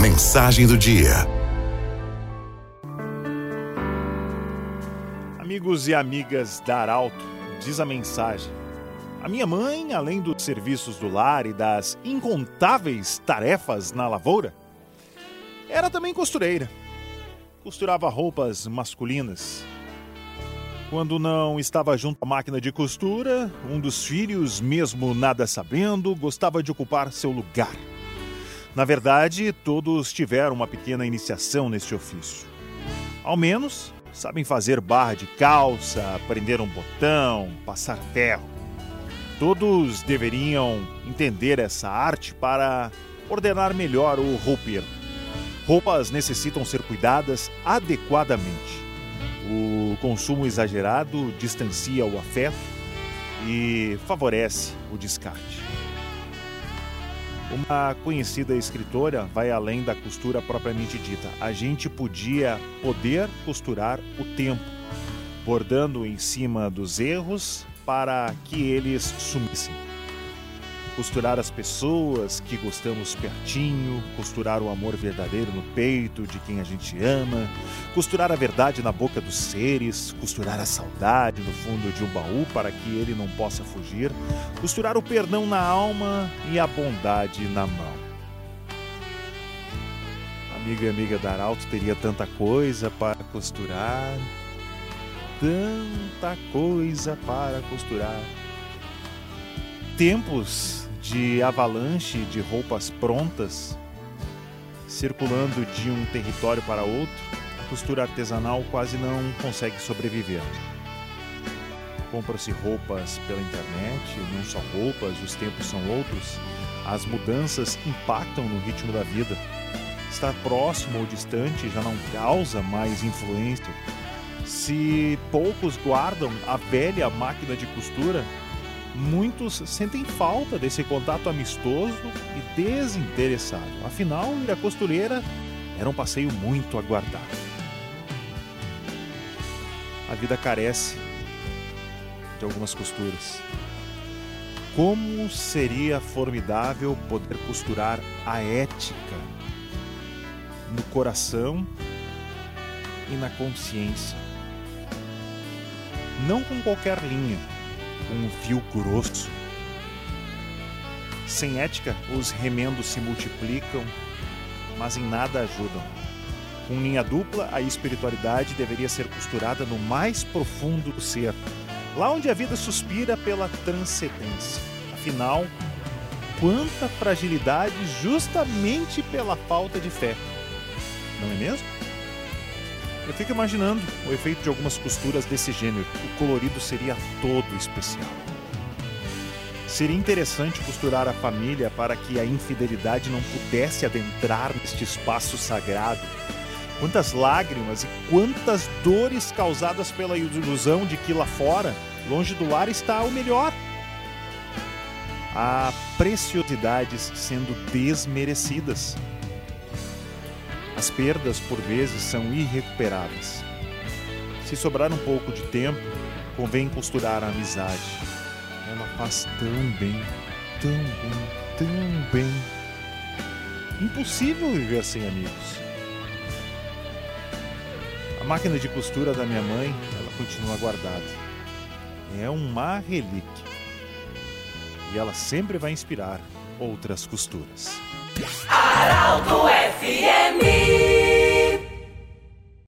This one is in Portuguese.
Mensagem do dia. Amigos e amigas da Arauto, diz a mensagem. A minha mãe, além dos serviços do lar e das incontáveis tarefas na lavoura, era também costureira. Costurava roupas masculinas. Quando não estava junto à máquina de costura, um dos filhos, mesmo nada sabendo, gostava de ocupar seu lugar. Na verdade, todos tiveram uma pequena iniciação neste ofício. Ao menos, sabem fazer barra de calça, prender um botão, passar ferro. Todos deveriam entender essa arte para ordenar melhor o roupeiro. Roupas necessitam ser cuidadas adequadamente. O consumo exagerado distancia o afeto e favorece o descarte. Uma conhecida escritora vai além da costura propriamente dita. A gente podia poder costurar o tempo, bordando em cima dos erros para que eles sumissem. Costurar as pessoas que gostamos pertinho, costurar o amor verdadeiro no peito de quem a gente ama, costurar a verdade na boca dos seres, costurar a saudade no fundo de um baú para que ele não possa fugir, costurar o perdão na alma e a bondade na mão. Amiga e amiga da Arauto teria tanta coisa para costurar, tanta coisa para costurar. Tempos de avalanche de roupas prontas circulando de um território para outro, a costura artesanal quase não consegue sobreviver. Compra-se roupas pela internet, não só roupas, os tempos são outros, as mudanças impactam no ritmo da vida. Estar próximo ou distante já não causa mais influência. Se poucos guardam a velha máquina de costura, muitos sentem falta desse contato amistoso e desinteressado. Afinal, ir à costureira era um passeio muito aguardado. A vida carece de algumas costuras. Como seria formidável poder costurar a ética no coração e na consciência. Não com qualquer linha, um fio grosso. Sem ética, os remendos se multiplicam, mas em nada ajudam. Com linha dupla, a espiritualidade deveria ser costurada no mais profundo do ser, lá onde a vida suspira pela transcendência. Afinal, quanta fragilidade justamente pela falta de fé. Não é mesmo? Eu fico imaginando o efeito de algumas costuras desse gênero. O colorido seria todo especial. Seria interessante costurar a família para que a infidelidade não pudesse adentrar neste espaço sagrado. Quantas lágrimas e quantas dores causadas pela ilusão de que lá fora, longe do lar, está o melhor. Há preciosidades sendo desmerecidas. As perdas, por vezes, são irrecuperáveis. Se sobrar um pouco de tempo, convém costurar a amizade. Ela faz tão bem, tão bem, tão bem. Impossível viver sem amigos. A máquina de costura da minha mãe, ela continua guardada. É uma relíquia. E ela sempre vai inspirar outras costuras. Arauto FM.